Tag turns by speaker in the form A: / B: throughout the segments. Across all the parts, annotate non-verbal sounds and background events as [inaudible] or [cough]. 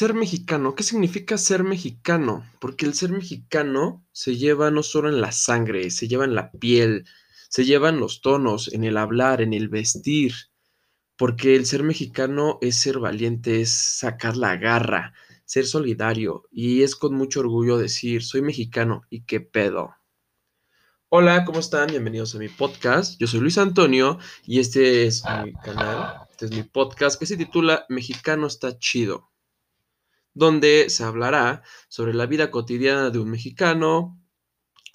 A: Ser mexicano, ¿qué significa ser mexicano? Porque el ser mexicano se lleva no solo en la sangre, se lleva en la piel, se lleva en los tonos, en el hablar, en el vestir. Porque el ser mexicano es ser valiente, es sacar la garra, ser solidario y es con mucho orgullo decir, soy mexicano y qué pedo. Hola, ¿cómo están? Bienvenidos a mi podcast. Yo soy Luis Antonio y este es mi canal, este es mi podcast que se titula Mexicano está chido donde se hablará sobre la vida cotidiana de un mexicano,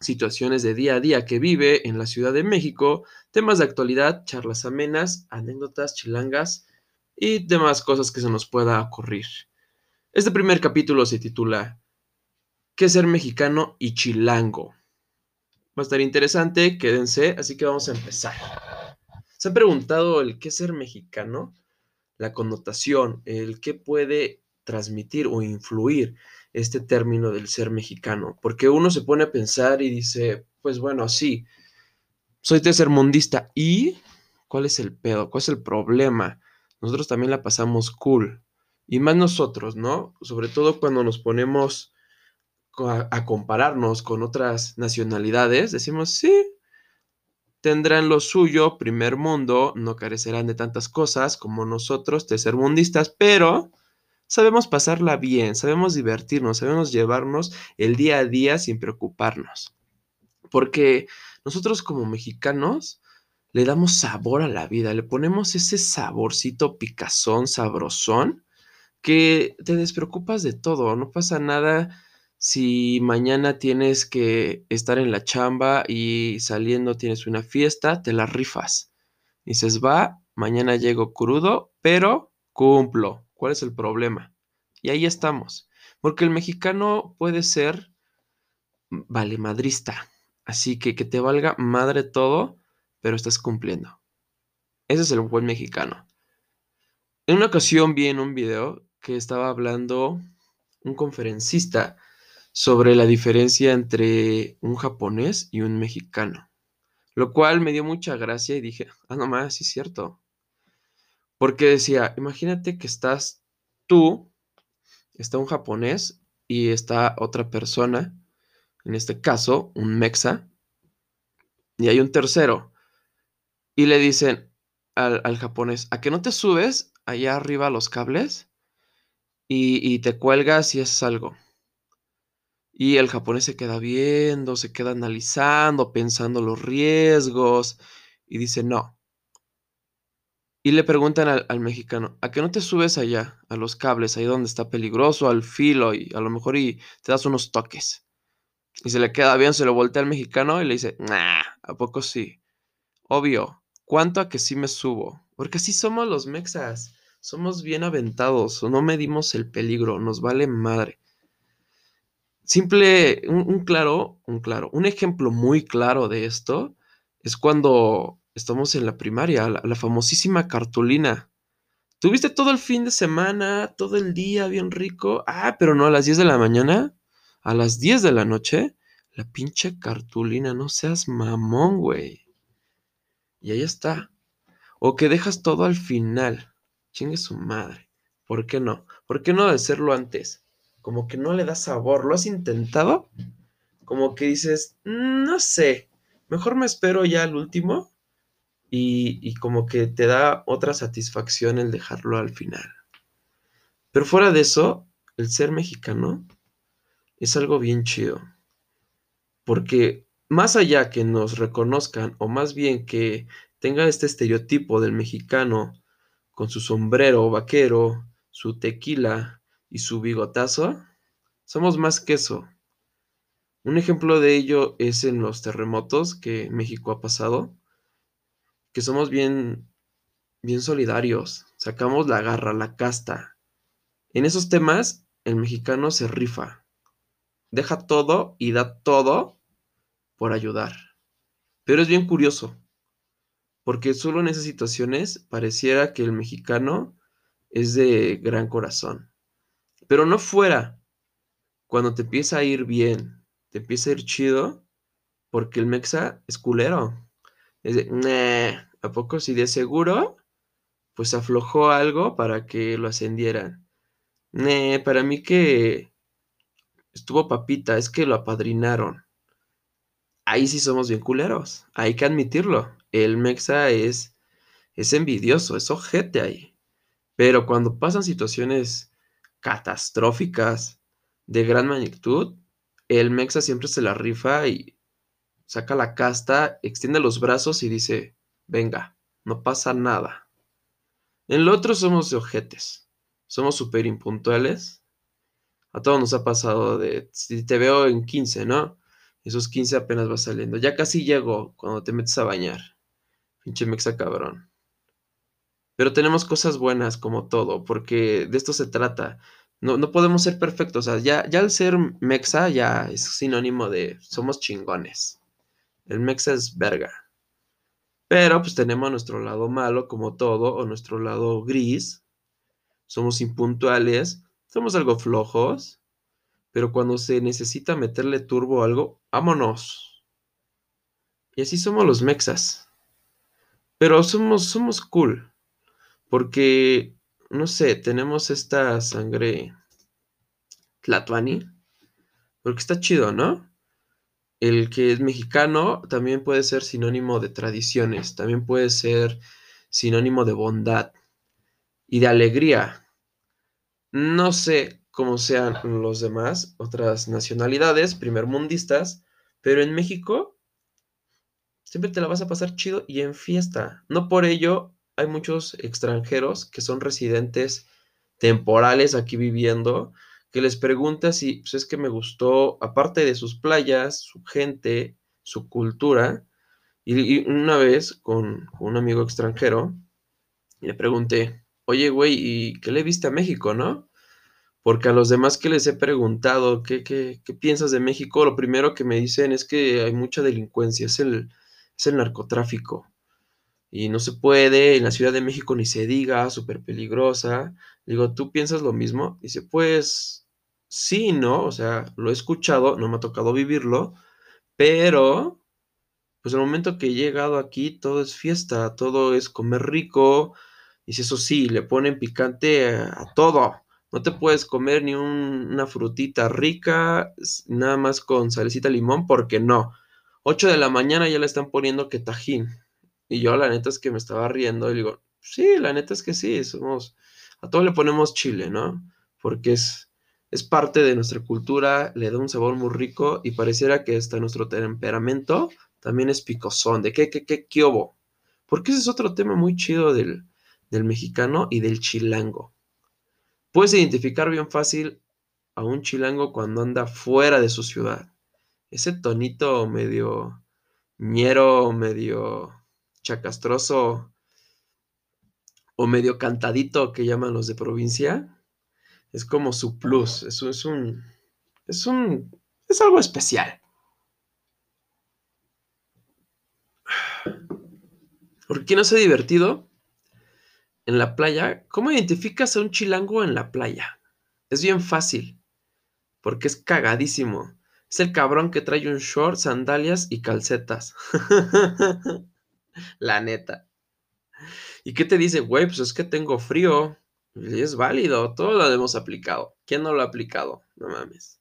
A: situaciones de día a día que vive en la Ciudad de México, temas de actualidad, charlas amenas, anécdotas chilangas y demás cosas que se nos pueda ocurrir. Este primer capítulo se titula ¿Qué ser mexicano y chilango? Va a estar interesante, quédense, así que vamos a empezar. ¿Se han preguntado el qué ser mexicano? La connotación, el qué puede transmitir o influir este término del ser mexicano, porque uno se pone a pensar y dice, pues bueno, sí, soy tercermundista y ¿cuál es el pedo? ¿Cuál es el problema? Nosotros también la pasamos cool. Y más nosotros, ¿no? Sobre todo cuando nos ponemos a, compararnos con otras nacionalidades, decimos, sí, tendrán lo suyo, primer mundo, no carecerán de tantas cosas como nosotros, tercermundistas, pero sabemos pasarla bien, sabemos divertirnos, sabemos llevarnos el día a día sin preocuparnos. Porque nosotros como mexicanos le damos sabor a la vida, le ponemos ese saborcito picazón, sabrosón, que te despreocupas de todo, no pasa nada si mañana tienes que estar en la chamba y saliendo tienes una fiesta, te la rifas. Dices, va, mañana llego crudo, pero cumplo. ¿Cuál es el problema? Y ahí estamos. Porque el mexicano puede ser vale madrista. Así que que te valga madre todo, pero estás cumpliendo. Ese es el buen mexicano. En una ocasión vi en un video que estaba hablando un conferencista sobre la diferencia entre un japonés y un mexicano. Lo cual me dio mucha gracia y dije, ah, no más, sí es cierto. Porque decía, imagínate que estás tú, está un japonés y está otra persona, en este caso, un mexa, y hay un tercero. Y le dicen al, japonés, ¿a que no te subes allá arriba a los cables? Y, y te cuelgas y haces algo. Y el japonés se queda viendo, se queda analizando, pensando los riesgos, y dice, no, y le preguntan al, mexicano, ¿a qué no te subes allá, a los cables, ahí donde está peligroso, al filo, y a lo mejor y te das unos toques? Y se le queda bien, se lo voltea al mexicano y le dice, nah, ¿a poco sí? Obvio, ¿cuánto a que sí me subo? Porque así somos los mexas, somos bien aventados, no medimos el peligro, nos vale madre. Simple, un claro, un claro, un ejemplo muy claro de esto es cuando estamos en la primaria, la, famosísima cartulina. ¿Tuviste todo el fin de semana, todo el día bien rico? Ah, pero no a las 10 de la mañana, a las 10 de la noche, la pinche cartulina, no seas mamón, güey. Y ahí está. O que dejas todo al final. Chingue su madre. ¿Por qué no? ¿Por qué no hacerlo antes? Como que no le da sabor. ¿Lo has intentado? Como que dices, mm, no sé, mejor me espero ya al último y, como que te da otra satisfacción el dejarlo al final. Pero fuera de eso, el ser mexicano es algo bien chido. Porque más allá que nos reconozcan, o más bien que tenga este estereotipo del mexicano con su sombrero vaquero, su tequila y su bigotazo, somos más que eso. Un ejemplo de ello es en los terremotos que México ha pasado que somos bien, bien solidarios, sacamos la garra, la casta. En esos temas, el mexicano se rifa, deja todo y da todo por ayudar. Pero es bien curioso, porque solo en esas situaciones pareciera que el mexicano es de gran corazón. Pero no fuera, cuando te empieza a ir bien, te empieza a ir chido, porque el mexa es culero. Es de, ¿a poco si de seguro? Pues aflojó algo para que lo ascendieran. Nee, para mí que estuvo papita, es que lo apadrinaron. Ahí sí somos bien culeros, hay que admitirlo. El Mexa es, es envidioso, es ojete ahí. Pero cuando pasan situaciones catastróficas de gran magnitud, el Mexa siempre se la rifa y saca la casta, extiende los brazos y dice, venga, no pasa nada. En lo otro somos de ojetes, somos súper impuntuales. A todos nos ha pasado de, si te veo en 15, ¿no? Esos 15 apenas va saliendo. Ya casi llego cuando te metes a bañar. Pinche mexa cabrón. Pero tenemos cosas buenas como todo, porque de esto se trata. No, no podemos ser perfectos. Ya, ya al ser mexa ya es sinónimo de somos chingones. El mexa es verga. Pero pues tenemos nuestro lado malo como todo, o nuestro lado gris. Somos impuntuales, somos algo flojos, pero cuando se necesita meterle turbo a algo, vámonos. Y así somos los mexas. Pero somos, somos cool, porque, no sé, tenemos esta sangre tlatuani, porque está chido, ¿no? El que es mexicano también puede ser sinónimo de tradiciones, también puede ser sinónimo de bondad y de alegría. No sé cómo sean los demás, otras nacionalidades, primermundistas, pero en México siempre te la vas a pasar chido y en fiesta. No por ello hay muchos extranjeros que son residentes temporales aquí viviendo que les pregunta si pues es que me gustó, aparte de sus playas, su gente, su cultura. Y, una vez con, un amigo extranjero, le pregunté, oye, güey, ¿y qué le viste a México, no? Porque a los demás que les he preguntado, ¿qué, qué, qué piensas de México? Lo primero que me dicen es que hay mucha delincuencia, es el, es el narcotráfico y no se puede, en la Ciudad de México ni se diga, súper peligrosa. Digo, ¿tú piensas lo mismo? Dice, pues sí, ¿no? O sea, lo he escuchado, no me ha tocado vivirlo, pero pues el momento que he llegado aquí todo es fiesta, todo es comer rico, y si eso sí, le ponen picante a, todo. No te puedes comer ni una frutita rica, nada más con salecita limón, porque no. 8 de la mañana ya le están poniendo que tajín. Y yo la neta es que me estaba riendo y digo, sí, la neta es que sí, somos, a todo le ponemos chile, ¿no? Porque es, es parte de nuestra cultura, le da un sabor muy rico y pareciera que hasta nuestro temperamento también es picosón, de qué, qué, qué, qué obo. Porque ese es otro tema muy chido del, del mexicano y del chilango. Puedes identificar bien fácil a un chilango cuando anda fuera de su ciudad. Ese tonito medio ñero, medio chacastroso o medio cantadito que llaman los de provincia, es como su plus, eso es un, es un, es algo especial. ¿Por qué no se ha divertido en la playa? ¿Cómo identificas a un chilango en la playa? Es bien fácil, porque es cagadísimo. Es el cabrón que trae un short, sandalias y calcetas. [laughs] la neta. ¿Y qué te dice, güey? Pues es que tengo frío. Es válido, todo lo hemos aplicado. ¿Quién no lo ha aplicado? No mames.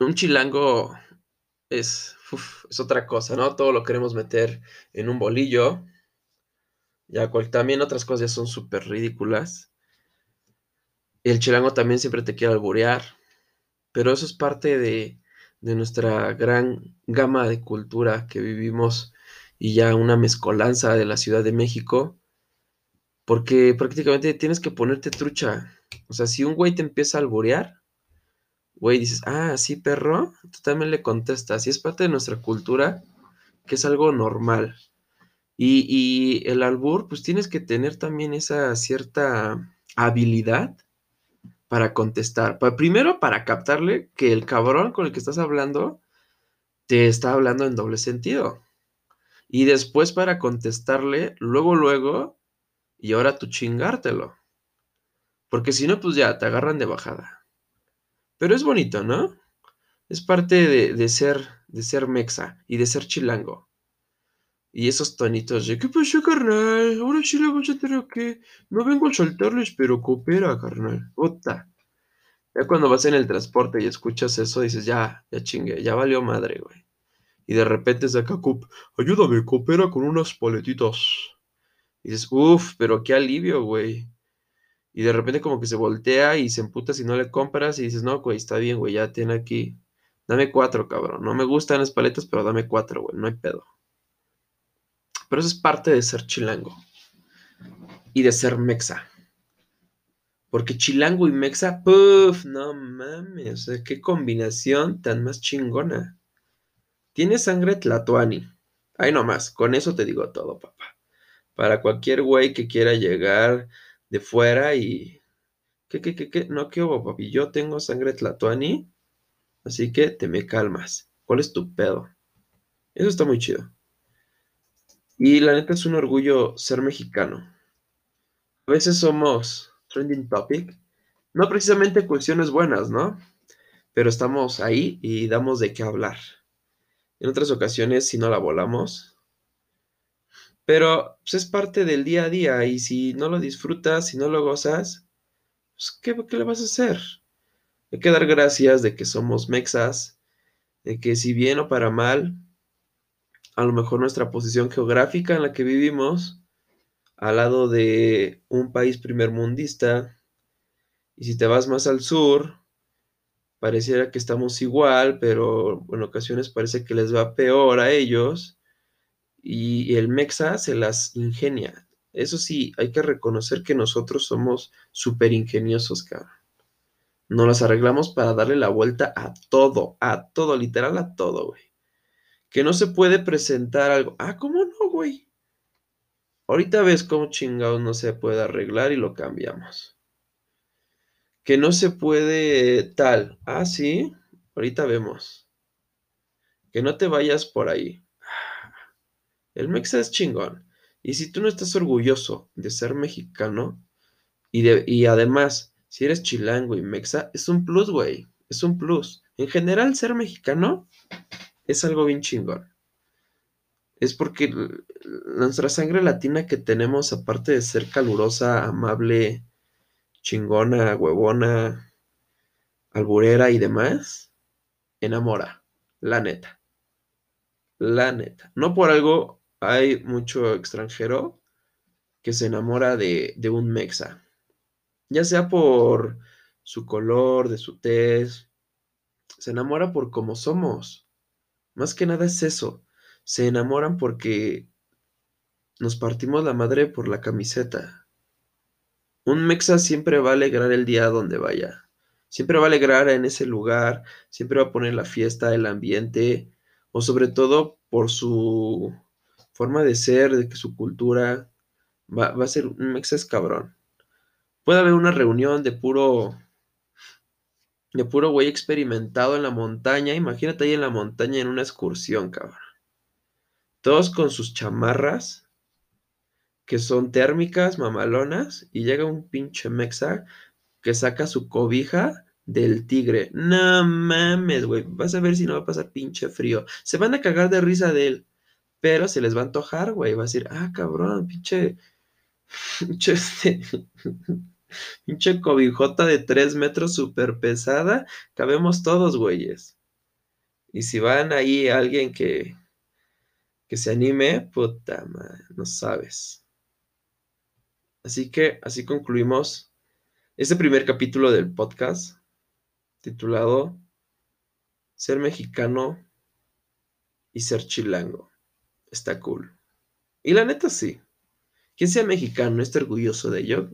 A: Un chilango es, es otra cosa, ¿no? Todo lo queremos meter en un bolillo. Ya también otras cosas son súper ridículas. El chilango también siempre te quiere alburear. Pero eso es parte de, de nuestra gran gama de cultura que vivimos y ya una mezcolanza de la Ciudad de México porque prácticamente tienes que ponerte trucha. O sea, si un güey te empieza a alborear, güey, dices, ah, sí, perro, tú también le contestas. Y es parte de nuestra cultura, que es algo normal. Y, y el albur, pues tienes que tener también esa cierta habilidad para contestar. primero, para captarle que el cabrón con el que estás hablando te está hablando en doble sentido. Y después para contestarle, luego, luego, y ahora tú chingártelo. Porque si no, pues ya te agarran de bajada. Pero es bonito, ¿no? Es parte de, ser, de ser mexa y de ser chilango. Y esos tonitos de, ¿qué pasó, carnal? Ahora sí le vas a tener que... No vengo a saltarles, pero coopera, carnal. Puta. Ya cuando vas en el transporte y escuchas eso, dices, ya, ya chingue, ya valió madre, güey. Y de repente saca Cup, ayúdame, coopera con unas paletitas. Y dices, uff, pero qué alivio, güey. Y de repente como que se voltea y se emputa si no le compras y dices, no, güey, está bien, güey, ya tiene aquí. Dame cuatro, cabrón. No me gustan las paletas, pero dame cuatro, güey, no hay pedo. Pero eso es parte de ser chilango. Y de ser mexa. Porque chilango y mexa, puff, no mames, o sea, qué combinación tan más chingona. Tiene sangre tlatoani. Ahí nomás, con eso te digo todo, papá. Para cualquier güey que quiera llegar de fuera y... ¿Qué, qué, qué, qué? No, ¿qué hubo, papi? Yo tengo sangre tlatoani, así que te me calmas. ¿Cuál es tu pedo? Eso está muy chido. Y la neta es un orgullo ser mexicano. A veces somos trending topic, no precisamente cuestiones buenas, ¿no? Pero estamos ahí y damos de qué hablar. En otras ocasiones, si no la volamos, pero pues, es parte del día a día y si no lo disfrutas, si no lo gozas, pues ¿qué, ¿qué, le vas a hacer? Hay que dar gracias de que somos mexas, de que si bien o para mal, a lo mejor nuestra posición geográfica en la que vivimos, al lado de un país primermundista, y si te vas más al sur, pareciera que estamos igual, pero en ocasiones parece que les va peor a ellos, y, el Mexa se las ingenia. Eso sí, hay que reconocer que nosotros somos súper ingeniosos, cabrón. Nos las arreglamos para darle la vuelta a todo, a todo, literal a todo, güey que no se puede presentar algo. Ah, ¿cómo no, güey? Ahorita ves cómo chingados no se puede arreglar y lo cambiamos. Que no se puede tal. Ah, sí. Ahorita vemos. Que no te vayas por ahí. El Mexa es chingón. Y si tú no estás orgulloso de ser mexicano y, de, y además, si eres chilango y mexa, es un plus, güey. Es un plus. En general, ser mexicano es algo bien chingón. Es porque nuestra sangre latina que tenemos, aparte de ser calurosa, amable, chingona, huevona, alburera y demás, enamora. La neta. La neta. No por algo hay mucho extranjero que se enamora de, de un mexa. Ya sea por su color, de su tez. Se enamora por cómo somos. Más que nada es eso. Se enamoran porque nos partimos la madre por la camiseta. Un mexa siempre va a alegrar el día donde vaya. Siempre va a alegrar en ese lugar, siempre va a poner la fiesta, el ambiente, o sobre todo por su forma de ser, de que su cultura va, va a ser un mexa es cabrón. Puede haber una reunión de puro de puro güey experimentado en la montaña. Imagínate ahí en la montaña en una excursión, cabrón. Todos con sus chamarras, que son térmicas, mamalonas, y llega un pinche mexa que saca su cobija del tigre. No mames, güey. Vas a ver si no va a pasar pinche frío. Se van a cagar de risa de él. Pero se les va a antojar, güey. Va a decir, ah, cabrón, pinche. [laughs] Pinche este. [laughs] Pinche cobijota de 3 metros súper pesada. Cabemos todos, güeyes. Y si van ahí alguien que, que se anime, puta madre, no sabes. Así que así concluimos este primer capítulo del podcast titulado Ser mexicano y ser chilango. Está cool. Y la neta sí. Quien sea mexicano, esté orgulloso de ello,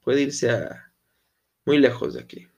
A: puede irse a muy lejos de aquí.